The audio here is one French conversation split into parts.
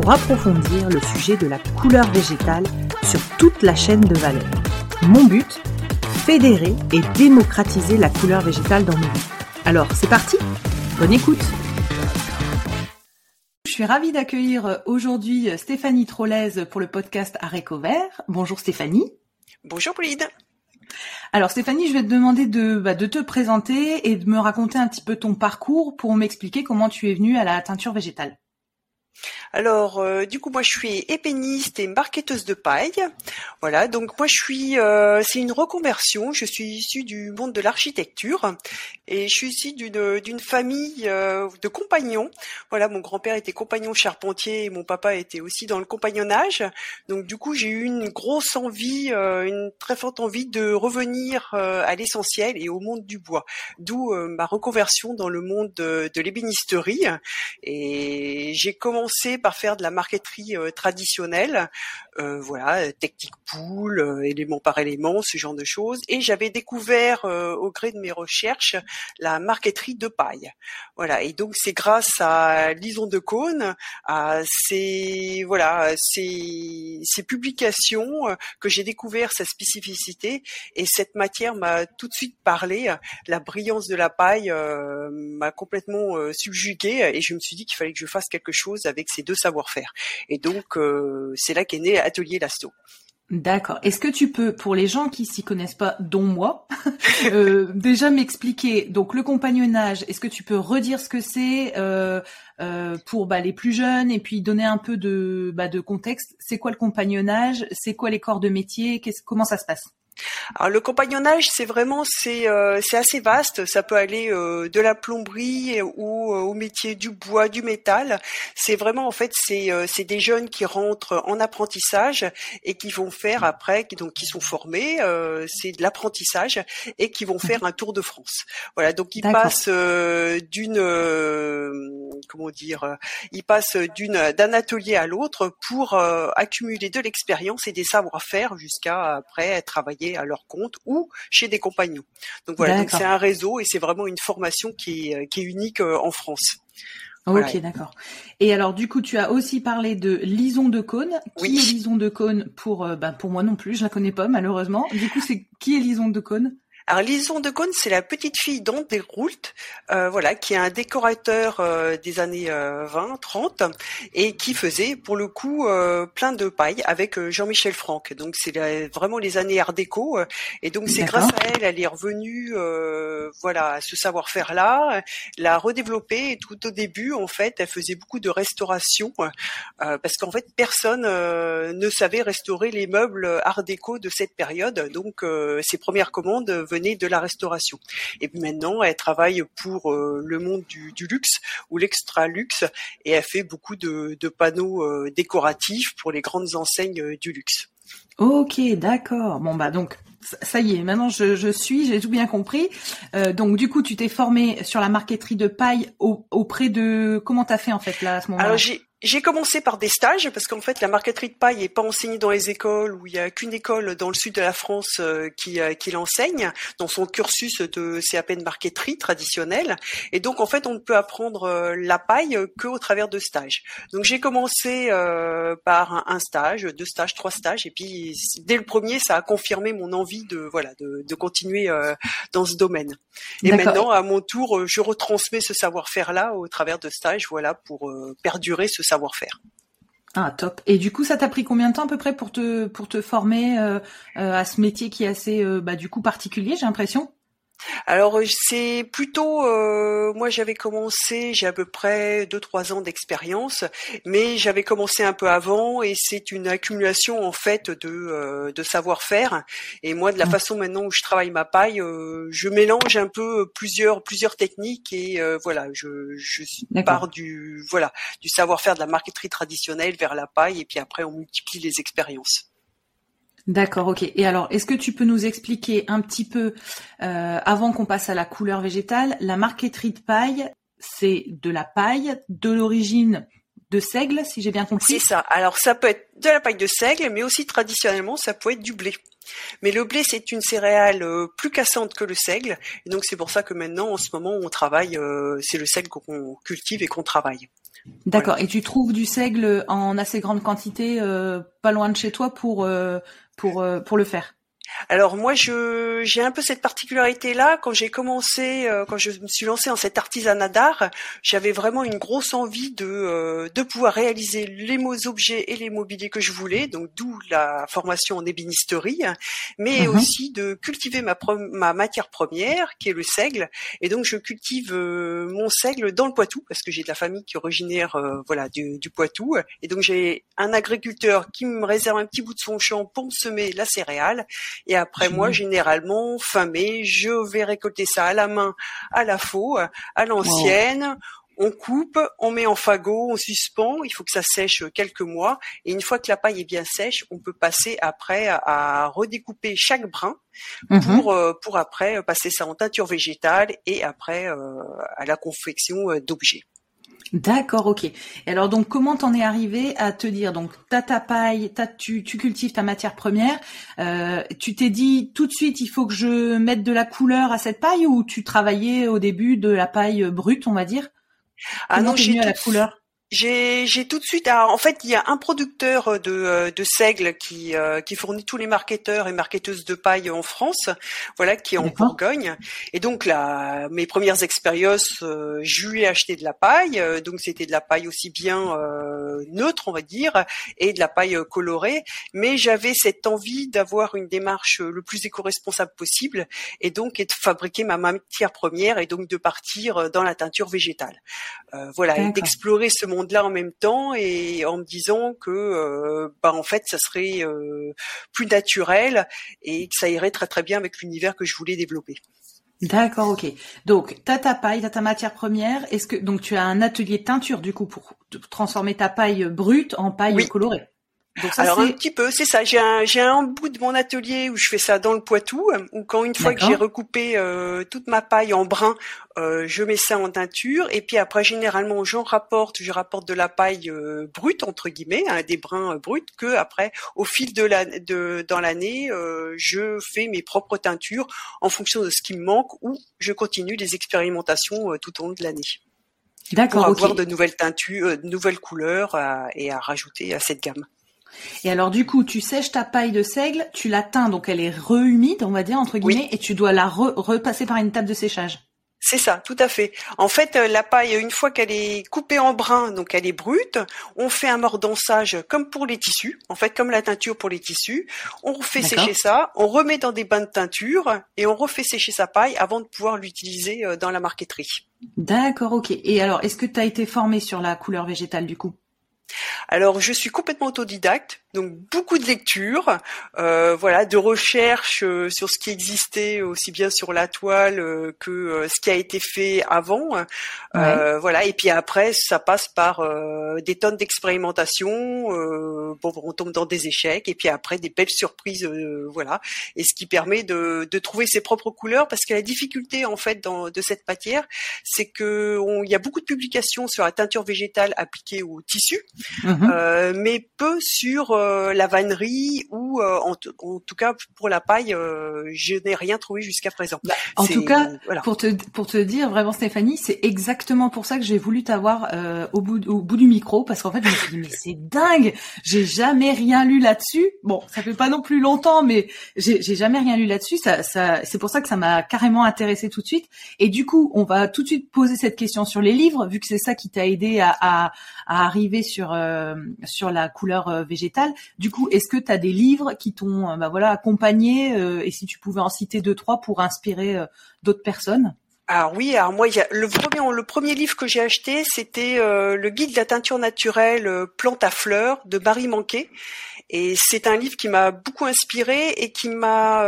pour approfondir le sujet de la couleur végétale sur toute la chaîne de valeur. Mon but Fédérer et démocratiser la couleur végétale dans nos vies. Alors, c'est parti Bonne écoute Je suis ravie d'accueillir aujourd'hui Stéphanie Trollez pour le podcast Aréco Vert. Bonjour Stéphanie. Bonjour Pauline. Alors Stéphanie, je vais te demander de, bah, de te présenter et de me raconter un petit peu ton parcours pour m'expliquer comment tu es venue à la teinture végétale. Alors, euh, du coup, moi, je suis épéniste et marqueteuse de paille. Voilà, donc moi, je suis, euh, c'est une reconversion. Je suis issue du monde de l'architecture et je suis issue d'une d'une famille euh, de compagnons. Voilà, mon grand-père était compagnon charpentier et mon papa était aussi dans le compagnonnage. Donc, du coup, j'ai eu une grosse envie, une très forte envie de revenir à l'essentiel et au monde du bois. D'où ma reconversion dans le monde de, de l'ébénisterie. Et j'ai commencé par faire de la marqueterie euh, traditionnelle, euh, voilà, technique pool, euh, élément par élément, ce genre de choses. Et j'avais découvert au gré de mes recherches la marqueterie de paille. Voilà, et donc c'est grâce à Lison de Cône, à ces voilà ces, ces publications que j'ai découvert sa spécificité et cette matière m'a tout de suite parlé. La brillance de la paille m'a complètement subjuguée et je me suis dit qu'il fallait que je fasse quelque chose avec ces deux savoir-faire. Et donc, euh, c'est là qu'est né Atelier Lasto. D'accord. Est-ce que tu peux, pour les gens qui s'y connaissent pas, dont moi, euh, déjà m'expliquer donc le compagnonnage Est-ce que tu peux redire ce que c'est euh, pour bah, les plus jeunes et puis donner un peu de, bah, de contexte? C'est quoi le compagnonnage? C'est quoi les corps de métier? Comment ça se passe? Alors le compagnonnage, c'est vraiment c'est euh, c'est assez vaste. Ça peut aller euh, de la plomberie ou euh, au métier du bois, du métal. C'est vraiment en fait c'est c'est des jeunes qui rentrent en apprentissage et qui vont faire après, qui donc qui sont formés. c'est de l'apprentissage et qui vont faire un tour de France. Voilà, donc ils passent d'une comment dire, ils passent d'une d'un atelier à l'autre pour accumuler de l'expérience et des savoir-faire jusqu'à après travailler à leur compte ou chez des compagnons. Donc voilà, donc c'est un réseau et c'est vraiment une formation qui est, qui est unique euh, en France. Ok, d'accord. Et alors, du coup, tu as aussi parlé de Lison de Cône. Qui est Lison de Cône pour, euh, bah, pour moi non plus, je la connais pas malheureusement. Du coup, c'est qui est Lison de Cône? Alors Lison de Cône, c'est la petite fille d'André Roult, euh, voilà, qui est un décorateur euh, des années 20, euh, 30 et qui faisait pour le coup plein de paille avec Jean-Michel Franck. Donc c'est vraiment les années Art déco et donc c'est grâce à elle, elle est revenue, voilà, à ce savoir-faire là, l'a redéveloppé et tout au début en fait, elle faisait beaucoup de restauration parce qu'en fait personne ne savait restaurer les meubles Art déco de cette période. Donc ses premières commandes venaient de la restauration. Et puis maintenant, elle travaille pour euh, le monde du, luxe ou l'extra luxe et elle fait beaucoup de, panneaux euh, décoratifs pour les grandes enseignes euh, du luxe. Ok, d'accord. Bon bah donc ça y est, maintenant je, suis, j'ai tout bien compris. donc du coup, tu t'es formé sur la marqueterie de paille auprès de comment t'as fait en fait là à ce moment-là? J'ai commencé par des stages parce qu'en fait la marqueterie de paille est pas enseignée dans les écoles où il y a qu'une école dans le sud de la France euh, qui, euh, qui l'enseigne dans son cursus de CAP de marqueterie traditionnelle et donc en fait on ne peut apprendre euh, la paille que au travers de stages. Donc j'ai commencé par un, stage, deux stages, trois stages et puis dès le premier ça a confirmé mon envie de voilà de, de continuer dans ce domaine. Et maintenant à mon tour je retransmets ce savoir-faire là au travers de stages voilà pour perdurer ce savoir-faire. Ah top. Et du coup, ça t'a pris combien de temps à peu près pour te pour te former euh, euh, à ce métier qui est assez euh, bah, du coup particulier, j'ai l'impression? Alors euh, c'est plutôt, euh, moi j'avais commencé, j'ai à peu près deux trois ans d'expérience, mais j'avais commencé un peu avant et c'est une accumulation en fait de, euh, de savoir-faire. Et moi de la mmh. façon maintenant où je travaille ma paille, je mélange un peu plusieurs plusieurs techniques et voilà, je, je pars du voilà du savoir-faire de la marqueterie traditionnelle vers la paille et puis après on multiplie les expériences. D'accord, ok. Et alors, est-ce que tu peux nous expliquer un petit peu, euh, avant qu'on passe à la couleur végétale, la marqueterie de paille, c'est de la paille de l'origine de seigle, si j'ai bien compris? C'est ça. Alors, ça peut être de la paille de seigle, mais aussi traditionnellement, ça peut être du blé. Mais le blé, c'est une céréale euh, plus cassante que le seigle, et donc c'est pour ça que maintenant, en ce moment, on travaille, euh, c'est le seigle qu'on cultive et qu'on travaille. D'accord. Et tu trouves du seigle en assez grande quantité, pas loin de chez toi, pour pour, euh, pour le faire alors moi, je j'ai un peu cette particularité là. Quand j'ai commencé, euh, quand je me suis lancée dans cet artisanat d'art, j'avais vraiment une grosse envie de euh, de pouvoir réaliser les mots objets et les mobiliers que je voulais. Donc d'où la formation en ébénisterie, mais mhm. aussi de cultiver ma ma matière première qui est le seigle. Et donc je cultive euh, mon seigle dans le Poitou parce que j'ai de la famille qui est originaire voilà du, du Poitou. Et donc j'ai un agriculteur qui me réserve un petit bout de son champ pour me semer la céréale et après moi, généralement, fin mai, je vais récolter ça à la main, à la faux, à l'ancienne. On coupe, on met en fagot, on suspend. Il faut que ça sèche quelques mois. Et une fois que la paille est bien sèche, on peut passer après à, redécouper chaque brin mhm. pour euh, pour après passer ça en teinture végétale et après euh, à la confection euh, d'objets. D'accord, ok. Et alors donc comment t'en es arrivé à te dire donc t'as ta paille, tu, tu cultives ta matière première, euh, tu t'es dit tout de suite il faut que je mette de la couleur à cette paille ou tu travaillais au début de la paille brute on va dire? Ah non, j'ai la couleur? J'ai, tout de suite. en fait, il y a un producteur de, euh, de seigle qui, euh, qui fournit tous les marketeurs et marketeuses de paille en France, voilà, qui est en Bourgogne. Et donc là, mes premières expériences, euh, je lui ai acheté de la paille. donc c'était de la paille aussi bien neutre, on va dire, et de la paille colorée. Mais j'avais cette envie d'avoir une démarche le plus éco-responsable possible, et donc et de fabriquer ma matière première, et donc de partir dans la teinture végétale. voilà, et d'explorer ce monde de là en même temps et en me disant que euh, bah en fait ça serait euh, plus naturel et que ça irait très très bien avec l'univers que je voulais développer. D'accord, ok. Donc, t'as ta paille, t'as ta matière première. Est-ce que donc tu as un atelier teinture du coup pour transformer ta paille brute en paille colorée? Alors un petit peu, c'est ça. J'ai un, j'ai un bout de mon atelier où je fais ça dans le Poitou, où quand une fois que j'ai recoupé euh, toute ma paille en brun, euh, je mets ça en teinture, et puis après généralement j'en rapporte, je rapporte de la paille euh, brute entre guillemets, hein, des brins bruts, que après au fil de la, de dans l'année, je fais mes propres teintures en fonction de ce qui me manque, ou je continue les expérimentations tout au long de l'année. D'accord. Pour avoir de nouvelles teintures, de nouvelles couleurs et à rajouter à cette gamme. Et alors du coup, tu sèches ta paille de seigle, tu la teins, donc elle est re-humide, on va dire entre guillemets, et tu dois la repasser par une étape de séchage. C'est ça, tout à fait. En fait, euh, la paille, une fois qu'elle est coupée en brun, donc elle est brute, on fait un mordançage comme pour les tissus, en fait comme la teinture pour les tissus. On refait sécher ça, on remet dans des bains de teinture et on refait sécher sa paille avant de pouvoir l'utiliser euh, dans la marqueterie. D'accord, ok. Et alors, est-ce que tu as été formé sur la couleur végétale du coup? Alors je suis complètement autodidacte, donc beaucoup de lectures, euh, voilà, de recherches euh, sur ce qui existait aussi bien sur la toile euh, que ce qui a été fait avant, voilà. Et puis après, ça passe par des tonnes d'expérimentation. bon, on tombe dans des échecs et puis après des belles surprises, voilà. Et ce qui permet de, trouver ses propres couleurs, parce que la difficulté en fait dans, de cette matière, c'est que il y a beaucoup de publications sur la teinture végétale appliquée au tissu. Euh, mais peu sur euh, la vannerie ou euh, en, tout cas pour la paille, euh, je n'ai rien trouvé jusqu'à présent. Bah, en tout cas, pour te pour te dire vraiment Stéphanie, c'est exactement pour ça que j'ai voulu t'avoir au bout au bout du micro parce qu'en fait je me suis dit mais c'est dingue, j'ai jamais rien lu là-dessus. Bon, ça fait pas non plus longtemps, mais j'ai jamais rien lu là-dessus. Ça, ça c'est pour ça que ça m'a carrément intéressé tout de suite. Et du coup, on va tout de suite poser cette question sur les livres, vu que c'est ça qui t'a aidé à, à, à arriver sur euh, sur la couleur euh, végétale. Du coup, est-ce que tu as des livres qui t'ont bah voilà accompagné et si tu pouvais en citer deux trois pour inspirer d'autres personnes? Alors oui, alors moi, le premier, le premier livre que j'ai acheté, c'était le guide de la teinture naturelle plante à fleurs de Barry Manquet. Et c'est un livre qui m'a beaucoup inspiré et qui m'a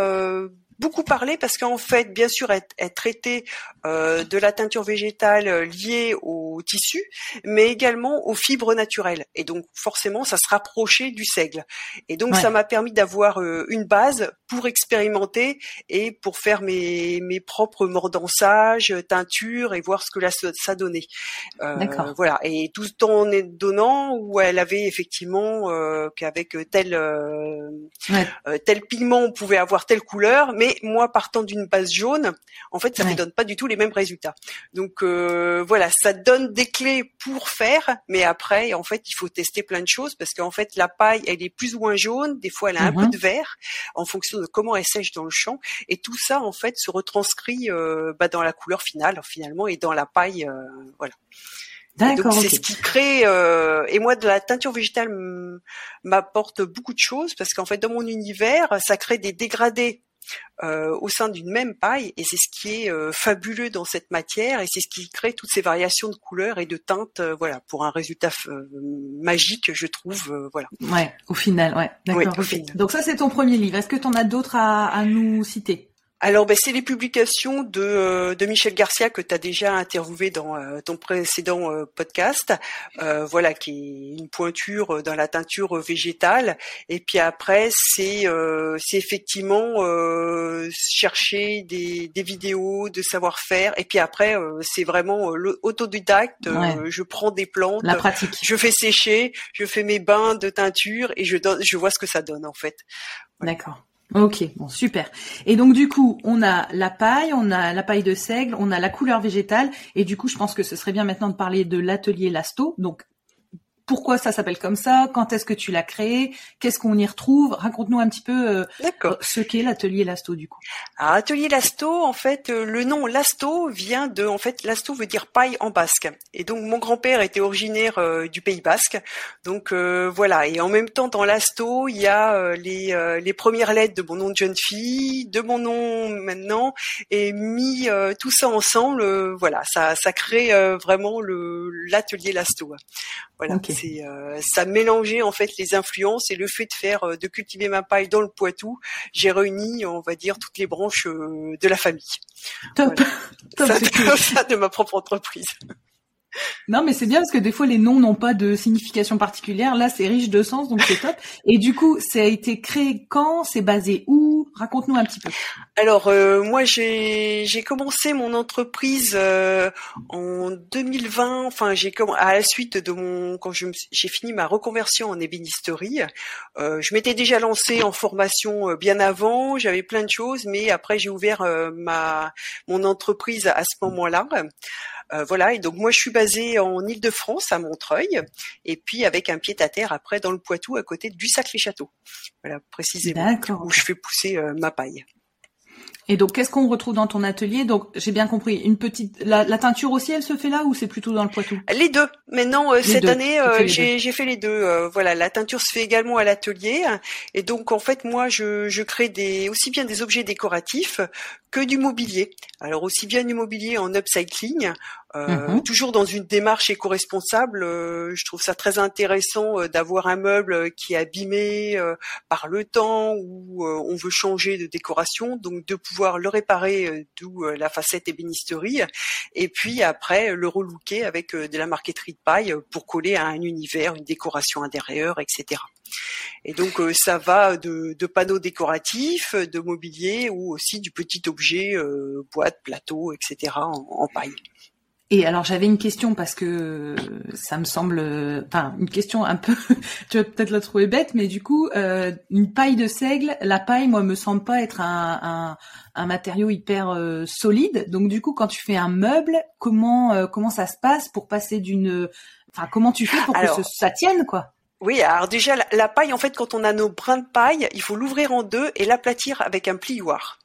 beaucoup parlé parce qu'en fait, bien sûr, elle, traitait euh, de la teinture végétale euh, liée au tissu, mais également aux fibres naturelles. Et donc, forcément, ça se rapprochait du seigle. Et donc, ça m'a permis d'avoir euh, une base pour expérimenter et pour faire mes, mes propres mordançages, teintures et voir ce que là, ça donnait. Euh, voilà. Et tout en donnant où elle avait effectivement qu'avec tel tel pigment, on pouvait avoir telle couleur, mais moi partant d'une base jaune, en fait, ça ne donne pas du tout les mêmes résultats. Donc euh, voilà, ça donne des clés pour faire, mais après, en fait, il faut tester plein de choses parce qu'en fait, la paille, elle est plus ou moins jaune, des fois, elle a un peu mhm. de vert en fonction de comment elle sèche dans le champ, et tout ça, en fait, se retranscrit euh, bah, dans la couleur finale finalement et dans la paille, euh, voilà. D'accord. C'est ce qui crée. Euh, et moi, de la teinture végétale m'apporte beaucoup de choses parce qu'en fait, dans mon univers, ça crée des dégradés euh, au sein d'une même paille et c'est ce qui est euh, fabuleux dans cette matière et c'est ce qui crée toutes ces variations de couleurs et de teintes euh, voilà pour un résultat magique je trouve voilà. Ouais au final ouais d'accord donc ça c'est ton premier livre. Est-ce que tu en as d'autres à, à nous citer? Alors, ben, c'est les publications de, euh, de Michel Garcia que tu as déjà interviewé dans euh, ton précédent euh, podcast, voilà, qui est une pointure dans la teinture végétale. Et puis après, c'est c'est effectivement chercher des, des vidéos de savoir-faire. Et puis après, c'est vraiment l'autodidacte. je prends des plantes, la pratique. je fais sécher, je fais mes bains de teinture et je donne, je vois ce que ça donne en fait. D'accord. Ok, bon, super. Et donc du coup, on a la paille, on a la paille de seigle, on a la couleur végétale, et du coup, je pense que ce serait bien maintenant de parler de l'atelier Lasto. Donc pourquoi ça s'appelle comme ça, quand est-ce que tu l'as créé, qu'est-ce qu'on y retrouve. Raconte-nous un petit peu euh, ce qu'est l'atelier Lasto du coup. Alors, atelier Lasto, en fait, euh, le nom Lasto vient de, en fait, Lasto veut dire paille en basque. Et donc mon grand-père était originaire euh, du Pays Basque, donc voilà. Et en même temps, dans Lasto, il y a les, les premières lettres de mon nom de jeune fille, de mon nom maintenant, et mis tout ça ensemble, voilà, ça, ça crée vraiment le l'atelier Lasto. Voilà c'est euh, ça mélangeait en fait les influences et le fait de faire euh, de cultiver ma paille dans le Poitou, j'ai réuni on va dire toutes les branches euh, de la famille. Top. Top ça de ma propre entreprise. Non, mais c'est bien parce que des fois les noms n'ont pas de signification particulière. Là, c'est riche de sens, donc c'est top. Et du coup, ça a été créé quand? C'est basé où? Raconte-nous un petit peu. Alors, euh, moi, j'ai commencé mon entreprise euh, en 2020. Enfin, j'ai à la suite de mon quand j'ai fini ma reconversion en ébénisterie. Euh, je m'étais déjà lancée en formation bien avant. J'avais plein de choses, mais après j'ai ouvert ma mon entreprise à ce moment-là. Euh, voilà, et donc moi je suis basée en Île-de-France, à Montreuil, et puis avec un pied à terre après dans le Poitou, à côté du Sac-les-Châteaux. Voilà, précisément, où je fais pousser euh, ma paille. Et donc, qu'est-ce qu'on retrouve dans ton atelier? Donc, j'ai bien compris, une petite, la, teinture aussi, elle se fait là ou c'est plutôt dans le Poitou? Les deux. Maintenant, euh, cette année, j'ai fait les deux. voilà, la teinture se fait également à l'atelier, et donc en fait, moi, je, je crée des aussi bien des objets décoratifs que du mobilier. Alors aussi bien du mobilier en upcycling, euh, mhm. toujours dans une démarche éco-responsable. Euh, je trouve ça très intéressant euh, d'avoir un meuble qui est abîmé par le temps ou on veut changer de décoration, donc de pouvoir le réparer, d'où la facette ébénisterie, et puis après le relooker avec de la marqueterie de paille pour coller à un univers, une décoration intérieure, etc. Et donc euh, ça va de, de, panneaux décoratifs, de mobilier ou aussi du petit objet, euh, boîte, plateau, etc. en, paille. Et alors j'avais une question parce que ça me semble, enfin une question un peu, tu vas peut-être la trouver bête, mais du coup euh, une paille de seigle, la paille moi me semble pas être un, un, un matériau hyper euh, solide. Donc du coup quand tu fais un meuble, comment euh, comment ça se passe pour passer d'une, enfin comment tu fais pour que ça tienne quoi? oui, alors déjà la, paille, en fait, quand on a nos brins de paille, il faut l'ouvrir en deux et l'aplatir avec un plioir.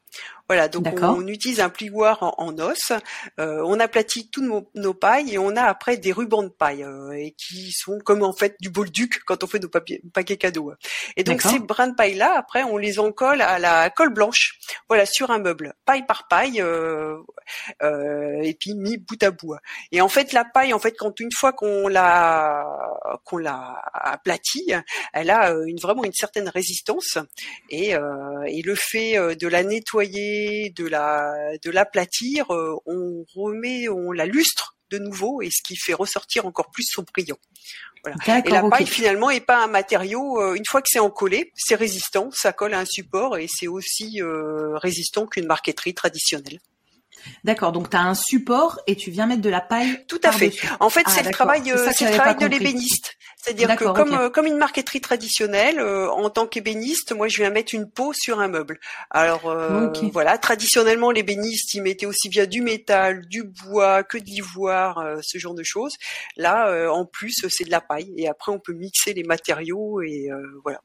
Voilà, donc on, utilise un plioir en, os, euh, on aplatit toutes nos, pailles et on a après des rubans de paille euh, et qui sont comme en fait du bolduc quand on fait nos papiers, paquets cadeaux. Et donc ces brins de paille là, après on les en colle à la colle blanche, voilà, sur un meuble, paille par paille, euh, et puis mis bout à bout. Et en fait la paille, en fait quand une fois qu'on l'a qu'on l'a aplatie, elle a une vraiment une certaine résistance et, et le fait de la nettoyer de la de l'aplatir, euh, on remet, on la lustre de nouveau et ce qui fait ressortir encore plus son brillant. Voilà. Et la paille finalement est pas un matériau. Euh, une fois que c'est encollé, c'est résistant, ça colle à un support et c'est aussi euh, résistant qu'une marqueterie traditionnelle. D'accord, donc tu as un support et tu viens mettre de la paille. Tout à fait. En fait, c'est le travail, c'est le travail de l'ébéniste. C'est-à-dire que comme euh, comme une marqueterie traditionnelle, euh, en tant qu'ébéniste, moi je viens mettre une peau sur un meuble. Alors euh, voilà, traditionnellement l'ébéniste, il mettait aussi bien du métal, du bois, que de l'ivoire, ce genre de choses. Là, en plus, c'est de la paille et après on peut mixer les matériaux et voilà.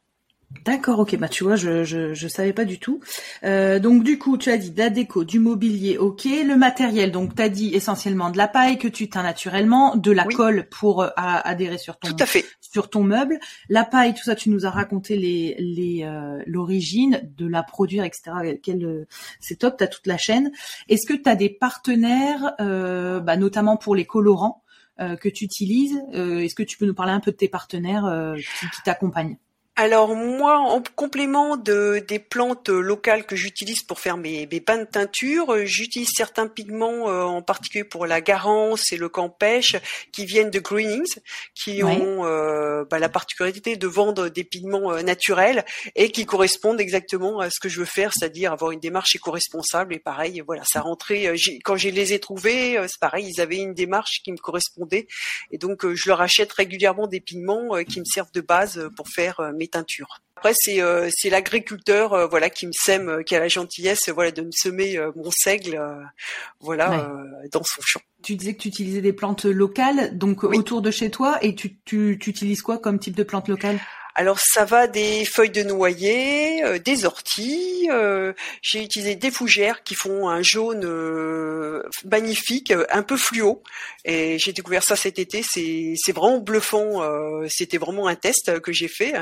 D'accord, ok, bah tu vois, je, je, je savais pas du tout. Euh, donc du coup, tu as dit de la déco, du mobilier, ok, le matériel, donc tu as dit essentiellement de la paille que tu teins naturellement, de la colle pour euh, adhérer sur ton tout à fait. sur ton meuble, la paille, tout ça, tu nous as raconté les les euh, l'origine de la produire, etc. Quel, c'est top, tu as toute la chaîne. Est-ce que tu as des partenaires, bah, notamment pour les colorants que tu utilises Est-ce que tu peux nous parler un peu de tes partenaires qui t'accompagnent? Alors moi, en complément de, des plantes locales que j'utilise pour faire mes, mes pains de teinture, j'utilise certains pigments, euh, en particulier pour la garance et le campèche, qui viennent de Greenings, qui ont euh, bah, la particularité de vendre des pigments euh, naturels et qui correspondent exactement à ce que je veux faire, c'est-à-dire avoir une démarche éco-responsable. Et pareil, voilà, ça rentrait. quand je les ai trouvés, c'est pareil, ils avaient une démarche qui me correspondait, et donc je leur achète régulièrement des pigments qui me servent de base pour faire mes teintures. Après c'est euh, l'agriculteur euh, voilà qui me sème, euh, qui a la gentillesse voilà de me semer mon seigle voilà dans son champ. Tu disais que tu utilisais des plantes locales donc autour de chez toi et tu, tu, tu utilises quoi comme type de plantes locales? Alors ça va des feuilles de noyer, euh, des orties. Euh, j'ai utilisé des fougères qui font un jaune euh, magnifique, un peu fluo. Et j'ai découvert ça cet été. C'est c'est vraiment bluffant. C'était vraiment un test que j'ai fait.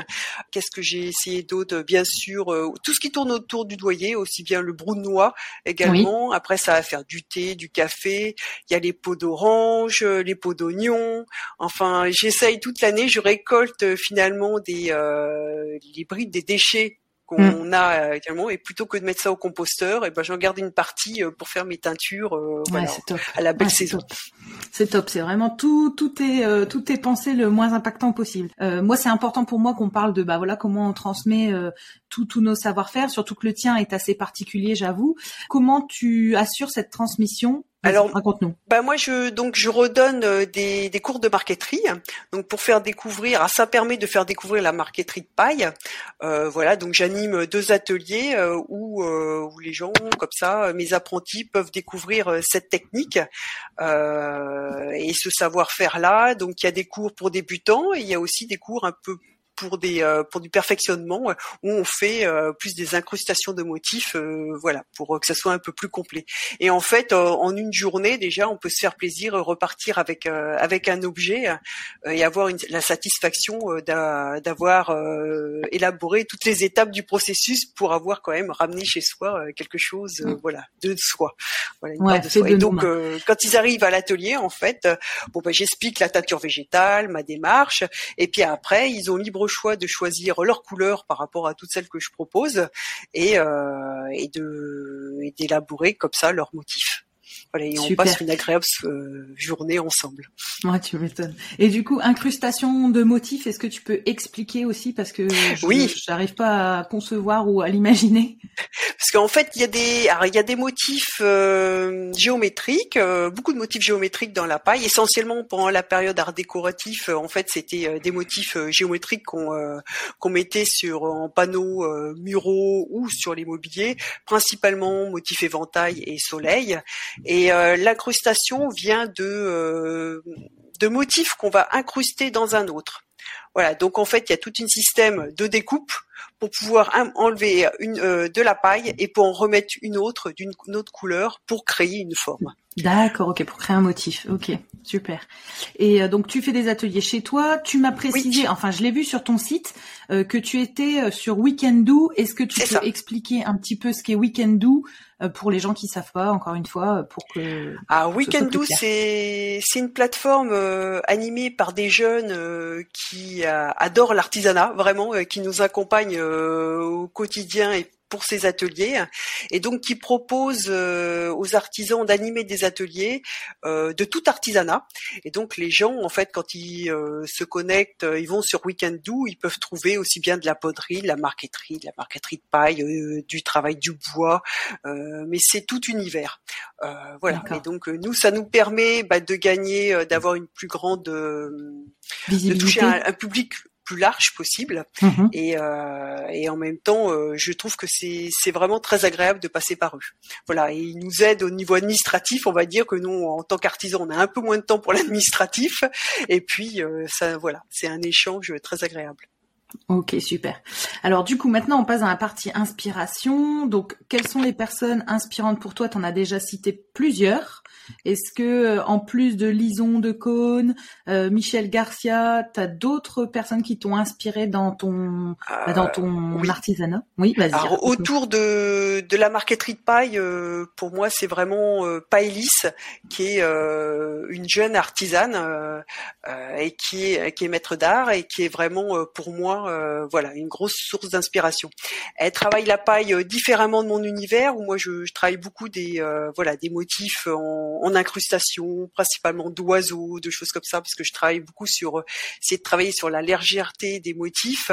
Qu'est-ce que j'ai essayé d'autre? Bien sûr, tout ce qui tourne autour du noyer, aussi bien le brou de noix également. Après ça va faire du thé, du café. Il y a les pots d'orange, les pots d'oignon. Enfin, j'essaye toute l'année. Je récolte finalement des les, euh, brides des déchets qu'on mm. a euh, également. Et plutôt que de mettre ça au composteur et eh ben j'en garde une partie euh, pour faire mes teintures à la belle saison. c'est top. C'est vraiment tout tout est tout est pensé le moins impactant possible. Moi c'est important pour moi qu'on parle de bah voilà comment on transmet tous nos savoir-faire surtout que le tien est assez particulier j'avoue. Comment tu assures cette transmission alors, raconte-nous. Bah moi, je donc je redonne euh, des, des cours de marqueterie, donc pour faire découvrir. Ah, ça permet de faire découvrir la marqueterie de paille. Euh, voilà, donc j'anime deux ateliers euh, où où les gens comme ça, mes apprentis peuvent découvrir cette technique et ce savoir-faire là. Donc il y a des cours pour débutants et il y a aussi des cours un peu pour des euh, pour du perfectionnement euh, où on fait euh, plus des incrustations de motifs, voilà, pour que ça soit un peu plus complet. Et en fait, en une journée déjà, on peut se faire plaisir, repartir avec avec un objet et avoir une, la satisfaction d'avoir élaboré toutes les étapes du processus pour avoir quand même ramené chez soi quelque chose, mm. voilà, de soi. Voilà, une de soi. Et donc, quand ils arrivent à l'atelier, en fait, bon ben j'explique la teinture végétale, ma démarche, et puis après, ils ont libre choix de choisir leur couleur par rapport à toutes celles que je propose et, euh, et d'élaborer comme ça leur motif. Voilà, et on passe une agréable euh, journée ensemble. Ouais, tu m'étonnes. Et du coup, incrustation de motifs, est-ce que tu peux expliquer aussi parce que je, oui, j'arrive pas à concevoir ou à l'imaginer. Parce qu'en fait, il y a des, il y a des motifs euh, géométriques, euh, beaucoup de motifs géométriques dans la paille. Essentiellement pendant la période art décoratif, en fait, c'était des motifs géométriques qu'on qu'on mettait sur en panneaux muraux ou sur les mobiliers, principalement motifs éventail et soleil. Et euh, l'incrustation vient euh, de motifs qu'on va incruster dans un autre. Voilà, donc en fait, il y a tout un système de découpe pour pouvoir enlever une, de la paille et pour en remettre une autre d'une autre couleur pour créer une forme. D'accord, ok, pour créer un motif. Ok, super. Et euh, donc tu fais des ateliers chez toi. Tu m'as précisé, enfin je l'ai vu sur ton site, euh, que tu étais euh, sur Weekendoo. Est-ce que tu peux expliquer un petit peu ce qu'est Weekendoo pour les gens qui savent pas, encore une fois, pour que. Ah, Weekendoo, c'est c'est une plateforme animée par des jeunes qui adorent l'artisanat, vraiment, qui nous accompagnent au quotidien et pour ces ateliers et donc qui propose euh, aux artisans d'animer des ateliers euh, de tout artisanat. Et donc les gens en fait quand ils euh, se connectent ils vont sur Weekendoo ils peuvent trouver aussi bien de la poterie de la marqueterie de la marqueterie de paille du travail du bois mais c'est tout univers. Voilà. Et donc nous ça nous permet bah, de gagner d'avoir une plus grande de toucher un public plus large possible. Mhm. Et, euh, et en même temps, euh, je trouve que c'est vraiment très agréable de passer par eux. Voilà, et ils nous aident au niveau administratif. On va dire que nous, en tant qu'artisans, on a un peu moins de temps pour l'administratif. Et puis, euh, ça, voilà, c'est un échange très agréable. Ok, super. Alors du coup, maintenant, on passe à la partie inspiration. Donc, quelles sont les personnes inspirantes pour toi? Tu en as déjà cité plusieurs. Est-ce que euh, en plus de Lison de Cône, euh, Michel Garcia, tu as d'autres personnes qui t'ont inspiré dans ton bah, dans ton artisanat? Oui, vas-y. Alors, autour de de la marqueterie de paille, euh, pour moi, c'est vraiment euh, qui est une jeune artisane et qui est qui est maître d'art et qui est vraiment pour moi voilà une grosse source d'inspiration. Elle travaille la paille différemment de mon univers où moi je, je travaille beaucoup des voilà des motifs en en incrustation, principalement d'oiseaux, de choses comme ça, parce que je travaille beaucoup sur euh, essayer de travailler sur la légèreté des motifs.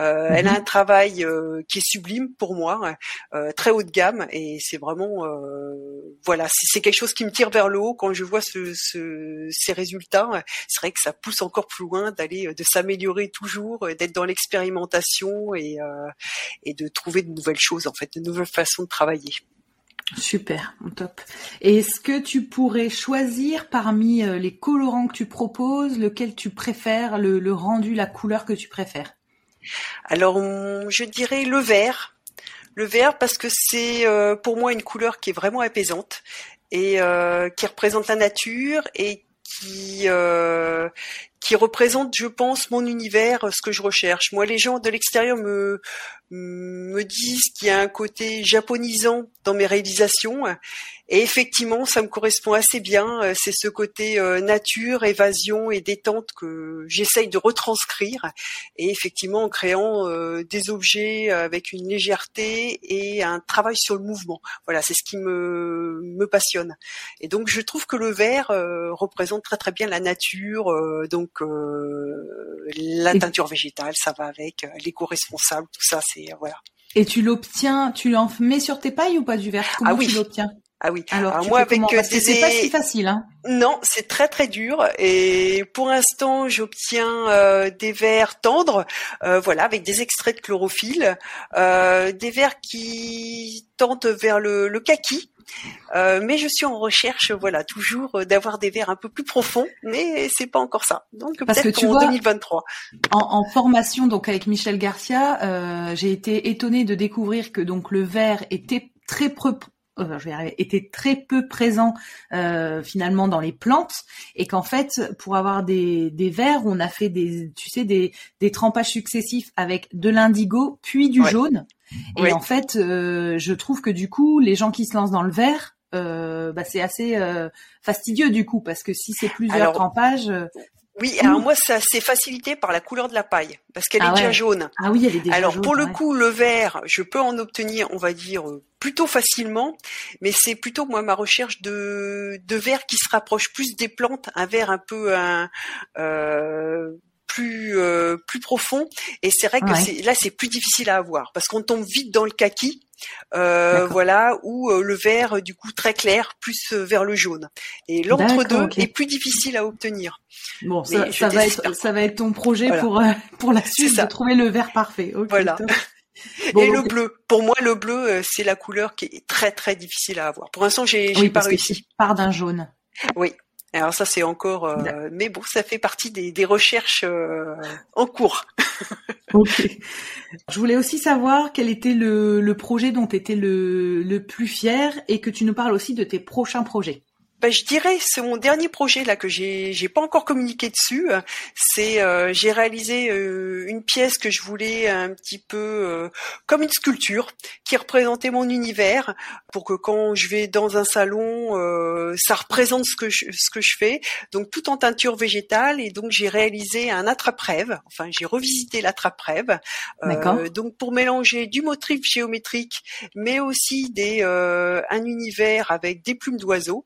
Euh, Elle a mhm. un travail euh, qui est sublime pour moi, euh, très haut de gamme, et c'est vraiment voilà, c'est quelque chose qui me tire vers le haut quand je vois ce, ce, ces résultats. C'est vrai que ça pousse encore plus loin d'aller, de s'améliorer toujours, d'être dans l'expérimentation et, et de trouver de nouvelles choses en fait, de nouvelles façons de travailler. Super, top. Est-ce que tu pourrais choisir parmi euh, les colorants que tu proposes, lequel tu préfères, le, rendu, la couleur que tu préfères? Alors, je dirais le vert. Le vert parce que c'est euh, pour moi une couleur qui est vraiment apaisante et euh, qui représente la nature et qui qui représente, je pense, mon univers, ce que je recherche. Moi, les gens de l'extérieur me me disent qu'il y a un côté japonisant dans mes réalisations. Et effectivement, ça me correspond assez bien. Euh, c'est ce côté euh, nature, évasion et détente que j'essaye de retranscrire. Et effectivement, en créant euh, des objets avec une légèreté et un travail sur le mouvement. Voilà, c'est ce qui me, me passionne. Et donc, je trouve que le vert représente très très bien la nature. donc, la teinture végétale, ça va avec l'éco-responsable, tout ça, c'est voilà. Et tu l'obtiens, tu l'en mets sur tes pailles ou pas du verre? Comment ah oui. tu l'obtiens? Ah oui. Alors, moi avec des... c'est pas si facile hein. Non, c'est très très dur et pour l'instant, j'obtiens euh, des verres tendres euh, voilà avec des extraits de chlorophylle, euh, des verres qui tendent vers le, le kaki euh, mais je suis en recherche, voilà, toujours d'avoir des verres un peu plus profonds, mais c'est pas encore ça. Donc peut-être en 2023. En, en, formation, donc avec Michel Garcia, euh, j'ai été étonnée de découvrir que donc le verre était très euh, je vais était très peu présent euh, finalement dans les plantes. Et qu'en fait pour avoir des, des verres on a fait des tu sais des, des trempages successifs avec de l'indigo puis du jaune. Et en fait euh, je trouve que du coup les gens qui se lancent dans le vert euh, bah, c'est assez euh, fastidieux du coup parce que si c'est plusieurs trempages oui, alors moi ça c'est facilité par la couleur de la paille parce qu'elle ah est déjà jaune. Ah oui, elle est déjà alors, jaune. Alors pour le coup le vert, je peux en obtenir, on va dire plutôt facilement, mais c'est plutôt moi ma recherche de de verre qui se rapproche plus des plantes, un vert un peu un euh, plus euh, plus profond et c'est vrai que c'est là c'est plus difficile à avoir parce qu'on tombe vite dans le kaki euh, voilà, ou euh, le vert du coup très clair, plus euh, vers le jaune. Et l'entre-deux est plus difficile à obtenir. Bon, ça, va être, ça va être ton projet pour pour la suite de trouver le vert parfait. voilà. et le bleu. Pour moi, le bleu, c'est la couleur qui est très très difficile à avoir. Pour l'instant, j'ai oui, pas réussi. Part d'un jaune. Oui. Alors ça, c'est encore, mais bon, ça fait partie des, des recherches en cours. ok. Je voulais aussi savoir quel était le, projet dont tu étais le, le plus fier et que tu nous parles aussi de tes prochains projets ben, je dirais c'est mon dernier projet là que j'ai j'ai pas encore communiqué dessus. C'est euh, j'ai réalisé euh, une pièce que je voulais un petit peu euh, comme une sculpture qui représentait mon univers pour que quand je vais dans un salon ça représente ce que je, ce que je fais. Donc tout en teinture végétale et donc j'ai réalisé un attrape-rêve. Enfin j'ai revisité l'attrape-rêve. donc pour mélanger du motif géométrique mais aussi des un univers avec des plumes d'oiseaux.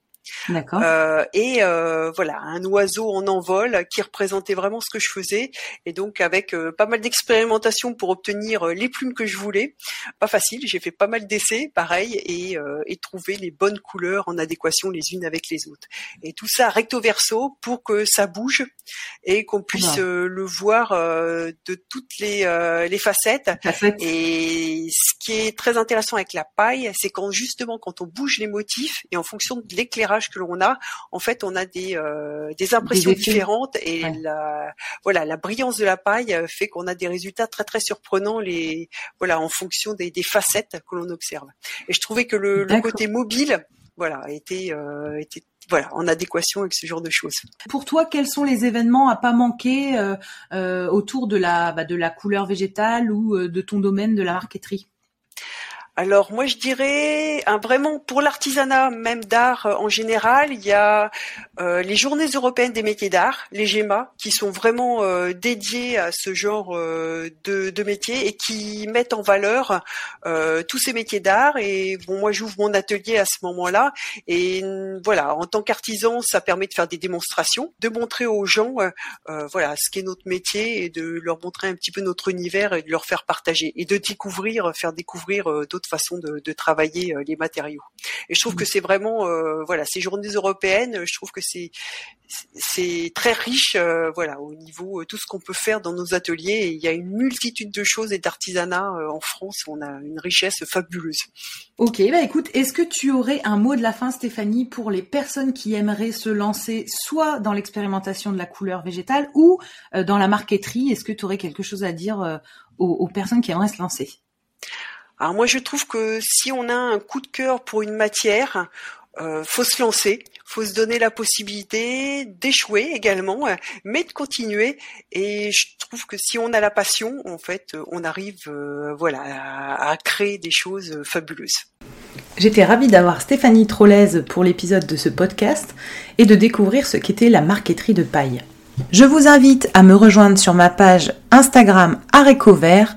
D'accord. Euh, et euh, voilà, un oiseau en envol qui représentait vraiment ce que je faisais. Et donc avec euh, pas mal d'expérimentation pour obtenir les plumes que je voulais. Pas facile, j'ai fait pas mal d'essais, pareil, et, et trouver les bonnes couleurs en adéquation les unes avec les autres. Et tout ça recto verso pour que ça bouge et qu'on puisse le voir de toutes les, les facettes. Et ce qui est très intéressant avec la paille, c'est quand justement quand on bouge les motifs et en fonction de l'éclairage que l'on a, en fait, on a des, euh, des impressions différentes et la, voilà, la brillance de la paille fait qu'on a des résultats très très surprenants les, voilà, en fonction des, des facettes que l'on observe. Et je trouvais que le, le côté mobile, voilà, était, euh, était voilà, en adéquation avec ce genre de choses. Pour toi, quels sont les événements à pas manquer euh, euh autour de la bah, de la couleur végétale ou euh, de ton domaine de la marqueterie? Alors moi je dirais un vraiment pour l'artisanat même d'art euh, en général, il y a euh, les journées européennes des métiers d'art, les GEMA, qui sont vraiment euh, dédiées à ce genre de, de métiers et qui mettent en valeur tous ces métiers d'art. Et bon moi j'ouvre mon atelier à ce moment-là et voilà en tant qu'artisan ça permet de faire des démonstrations, de montrer aux gens voilà ce qu'est notre métier et de leur montrer un petit peu notre univers et de leur faire partager et de découvrir, faire découvrir d'autres façon de, de, travailler euh, les matériaux. Et je trouve que mmh. c'est vraiment, euh, voilà, ces journées européennes, je trouve que c'est c'est très riche, euh, voilà, au niveau tout ce qu'on peut faire dans nos ateliers. il y a une multitude de choses et d'artisanat en France. On a une richesse fabuleuse. Ok, bah écoute, est-ce que tu aurais un mot de la fin, Stéphanie, pour les personnes qui aimeraient se lancer soit dans l'expérimentation de la couleur végétale ou dans la marqueterie? Est-ce que tu aurais quelque chose à dire aux, aux personnes qui aimeraient se lancer? Alors moi je trouve que si on a un coup de cœur pour une matière, euh, faut se lancer, faut se donner la possibilité d'échouer également, mais de continuer. Et je trouve que si on a la passion, en fait, on arrive, euh, voilà, à, créer des choses fabuleuses. J'étais ravie d'avoir Stéphanie Trollez pour l'épisode de ce podcast et de découvrir ce qu'était la marqueterie de paille. Je vous invite à me rejoindre sur ma page Instagram Arécovert,